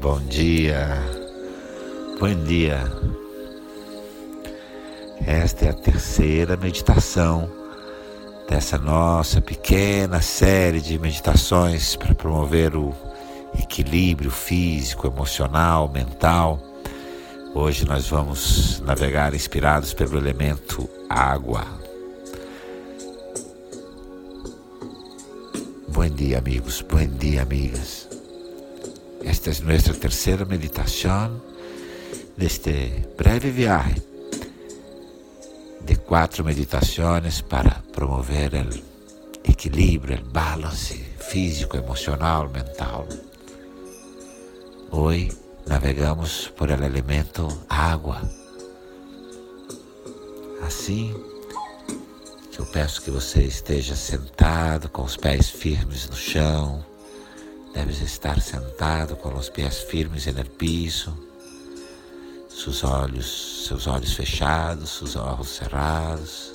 Bom dia, bom dia. Esta é a terceira meditação dessa nossa pequena série de meditações para promover o equilíbrio físico, emocional, mental. Hoje nós vamos navegar inspirados pelo elemento água. Bom dia, amigos. Bom dia, amigas. Esta é nossa terceira meditação deste breve viagem de quatro meditações para promover o equilíbrio, o balance físico, emocional, mental. Hoje navegamos por el elemento água. Assim eu peço que você esteja sentado com os pés firmes no chão. Deves estar sentado com os pés firmes no piso, seus olhos, seus olhos fechados, seus olhos cerrados.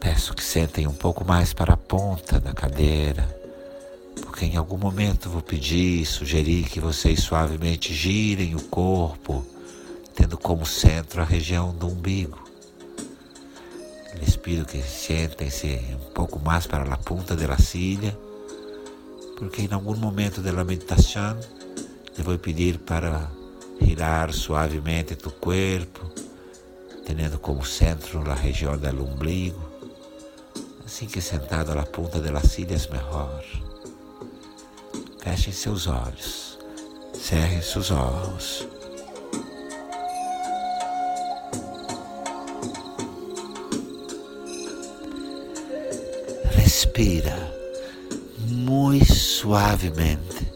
Peço que sentem um pouco mais para a ponta da cadeira, porque em algum momento vou pedir, sugerir que vocês suavemente girem o corpo, tendo como centro a região do umbigo. Les pido que sentem-se um pouco mais para a ponta da silla, porque em algum momento da meditação te vou pedir para girar suavemente tu corpo, tendo como centro a região do umbigo. Assim que sentado à ponta das silhas melhor. Fechem seus olhos, cerrem seus olhos. Respira muito suavemente,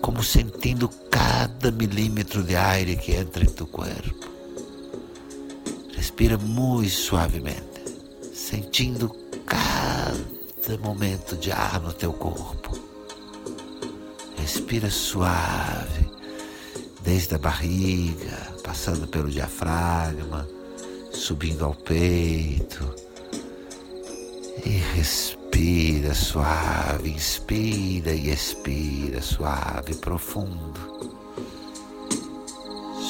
como sentindo cada milímetro de aire que entra em tu corpo. Respira muito suavemente, sentindo cada momento de ar no teu corpo. Respira suave, desde a barriga, passando pelo diafragma, subindo ao peito. E respira suave, inspira e expira suave, profundo.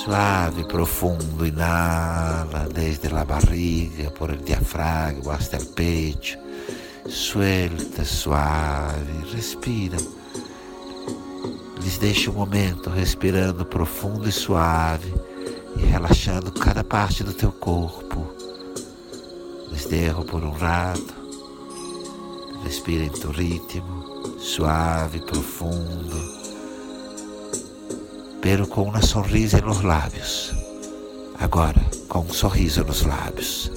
Suave, profundo, inhala desde a barriga, por el diafragma hasta el pecho. Suelta, suave, respira. Les deixa um momento respirando profundo e suave e relaxando cada parte do teu corpo. Les derro por um rato. Respira em teu ritmo, suave, profundo, pero com uma sorriso nos lábios. Agora, com um sorriso nos lábios.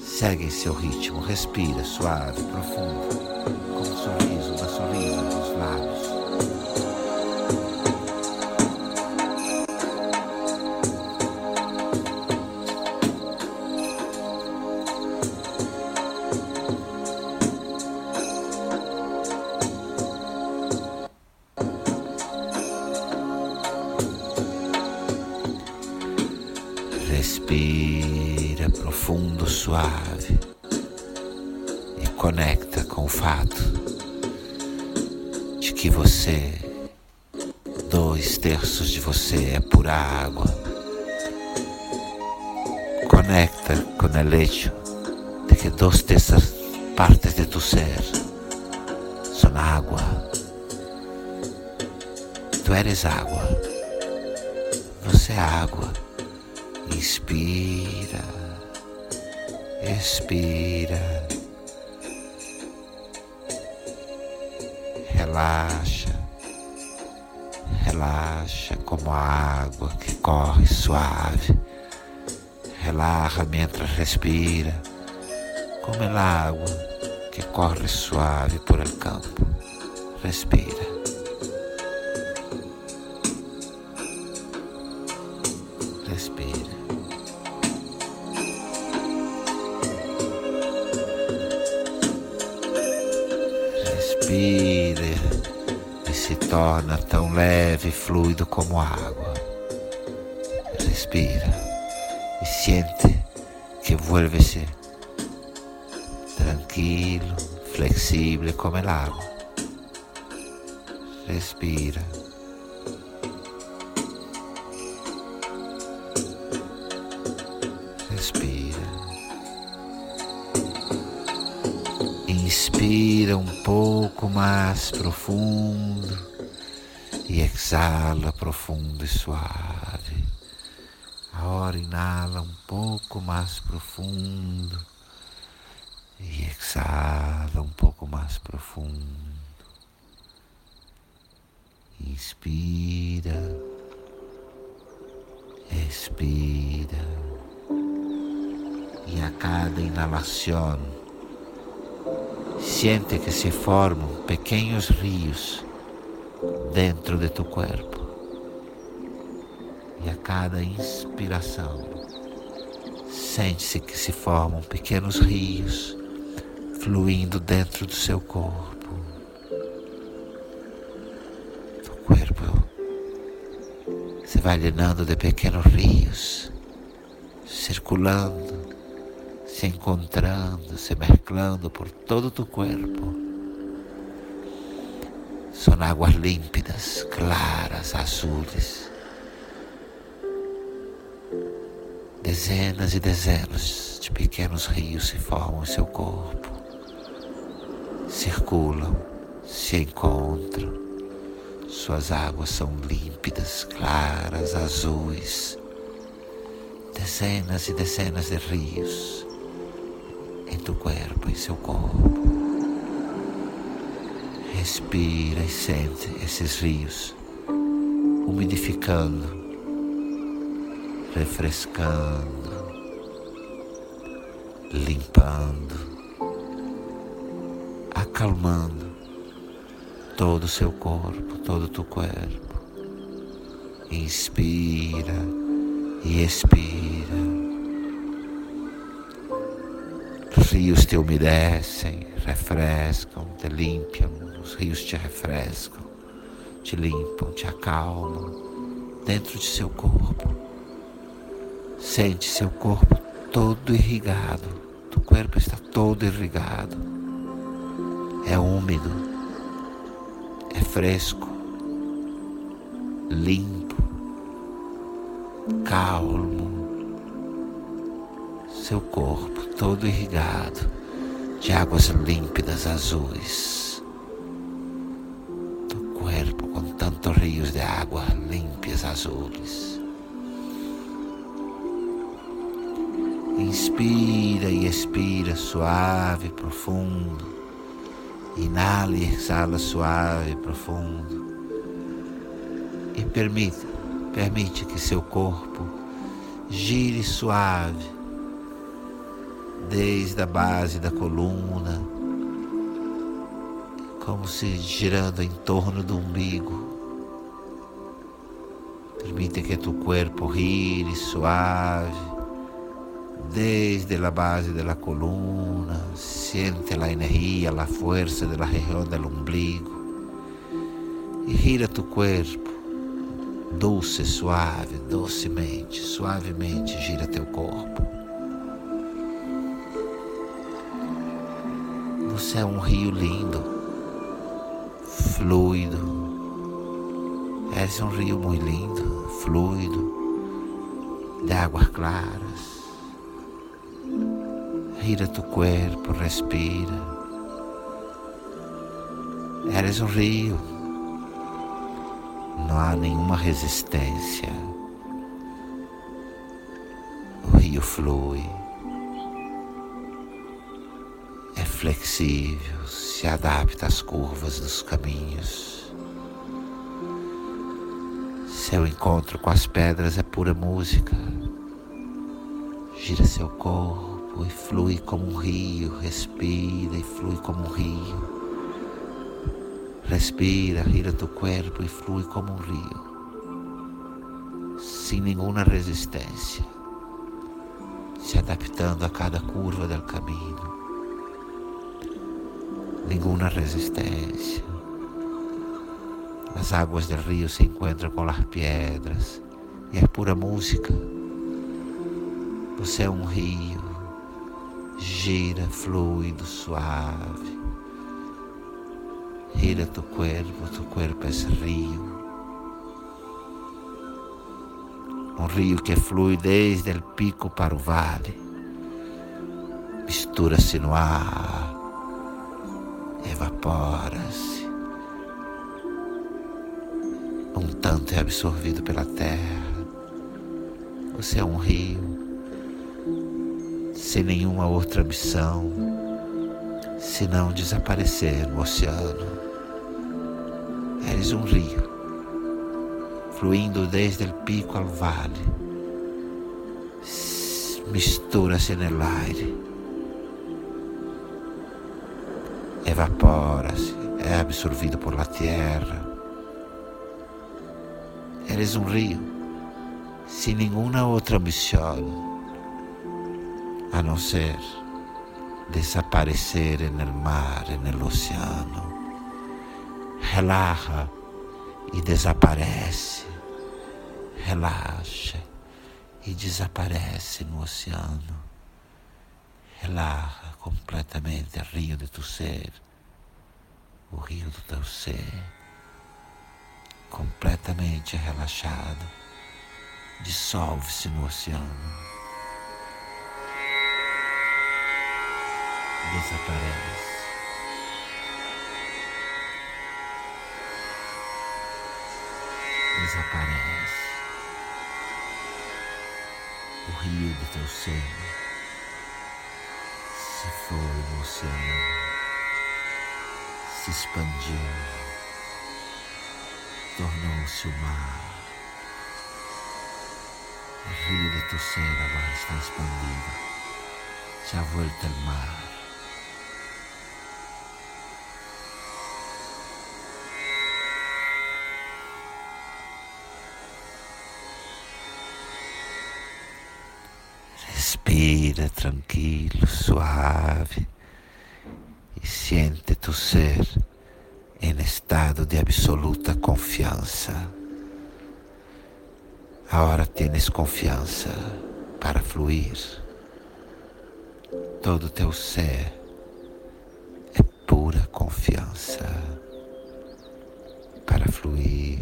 Segue em seu ritmo, respira suave, profundo, com um sorriso que você, dois terços de você é pura água. Conecta com o hecho de que duas terças partes de tu ser são água. Tu eres água. Você é água. Inspira, expira, relaxa, relaxa como a água que corre suave. Relaxa mientras respira, como a água que corre suave por el campo. Respira. Respira. Respire se torna tão leve e fluido como água. Respira e sente que vuelve-se tranquilo, flexível como el agua. Respira. Respira. Inspira um pouco mais profundo e exala profundo e suave. Agora inala um pouco mais profundo e exala um pouco mais profundo. Inspira, expira, e a cada inalação, siente que se formam pequenos rios dentro de tu corpo. E a cada inspiração, sente-se que se formam pequenos rios fluindo dentro do seu corpo. Tu corpo se vai llenando de pequenos rios, circulando, se encontrando, se mesclando por todo tu corpo São águas límpidas, claras, azules. Dezenas e dezenas de pequenos rios se formam em seu corpo, circulam, se encontram. Suas águas são límpidas, claras, azuis. Dezenas e dezenas de rios em tu corpo, em seu corpo. Respira e sente esses rios umidificando, refrescando, limpando, acalmando todo o seu corpo, todo o teu corpo. Inspira e expira. Os rios te umedecem, refrescam, te limpam, os rios te refrescam, te limpam, te acalmam dentro de seu corpo. Sente seu corpo todo irrigado, teu corpo está todo irrigado, é úmido, é fresco, limpo, calmo. Seu corpo todo irrigado de águas límpidas azuis. Tu corpo com tantos rios de água limpias azuis. Inspira e expira suave, profundo. Inala e exala suave, profundo. E permite, permite que seu corpo gire suave desde a base da coluna, como se girando em torno do umbigo. Permite que tu corpo gire suave desde a base da coluna, siente a energia, a força da região do umbigo e gira tu corpo, doce, suave, docemente, suavemente gira teu corpo. É um rio lindo, fluido. És um rio muito lindo, fluido, de águas claras. Gira tu corpo, respira. Eres um rio. Não há nenhuma resistência. O rio flui. Flexível, se adapta às curvas dos caminhos. Seu encontro com as pedras é pura música. Gira seu corpo e flui como um rio, respira e flui como um rio. Respira, gira teu corpo e flui como um rio, sem nenhuma resistência, se adaptando a cada curva do caminho ninguna resistencia. Las aguas del río se encuentran con las piedras e é pura música. Você é um rio, gira, fluido, suave. Gira tu cuerpo, tu cuerpo es río. Um rio que flui desde o pico para o vale. Mistura-se no ar, evapora-se. Um tanto é absorvido pela terra. Você é um rio, sem nenhuma outra missão, senão desaparecer no oceano. Eres um rio, fluindo desde o pico ao vale, mistura-se no aire, evapora-se, é absorvido por la terra. Eres um rio, sem nenhuma outra missão, a não ser desaparecer no mar, no oceano. Relaxa e desaparece, relaxa e desaparece no oceano, relaxa completamente rio de tu ser, o rio do teu ser, completamente relaxado, dissolve-se no oceano. Desaparece. desaparece. O rio do teu ser se foi no oceano, se expandiu, tornou-se o mar. O rio de teu ser agora está expandido, se ha vuelto al mar. Respira tranquilo, suave e siente tu ser em estado de absoluta confiança. Agora tienes confiança para fluir. Todo teu ser é pura confiança para fluir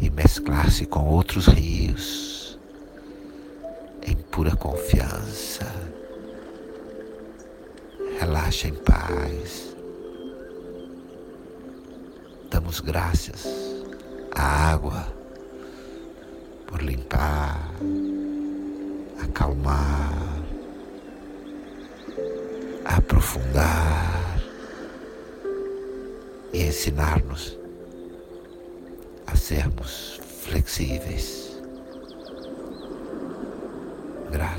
e mesclar-se com outros rios pura confiança. Relaxa em paz. Damos graças à água por limpar, acalmar, aprofundar e ensinar-nos a sermos flexíveis.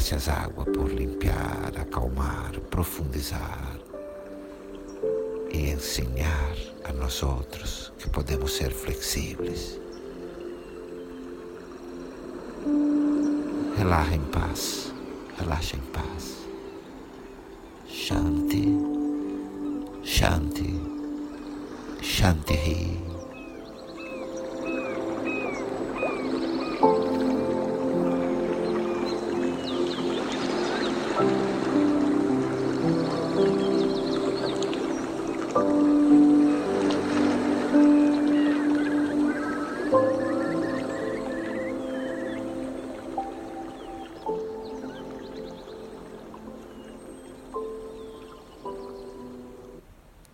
Graças, água, por limpiar, acalmar, profundizar e ensinar a nós outros que podemos ser flexíveis. Relaxa em paz, relaxa em paz. Shanti, Shanti, Shanti.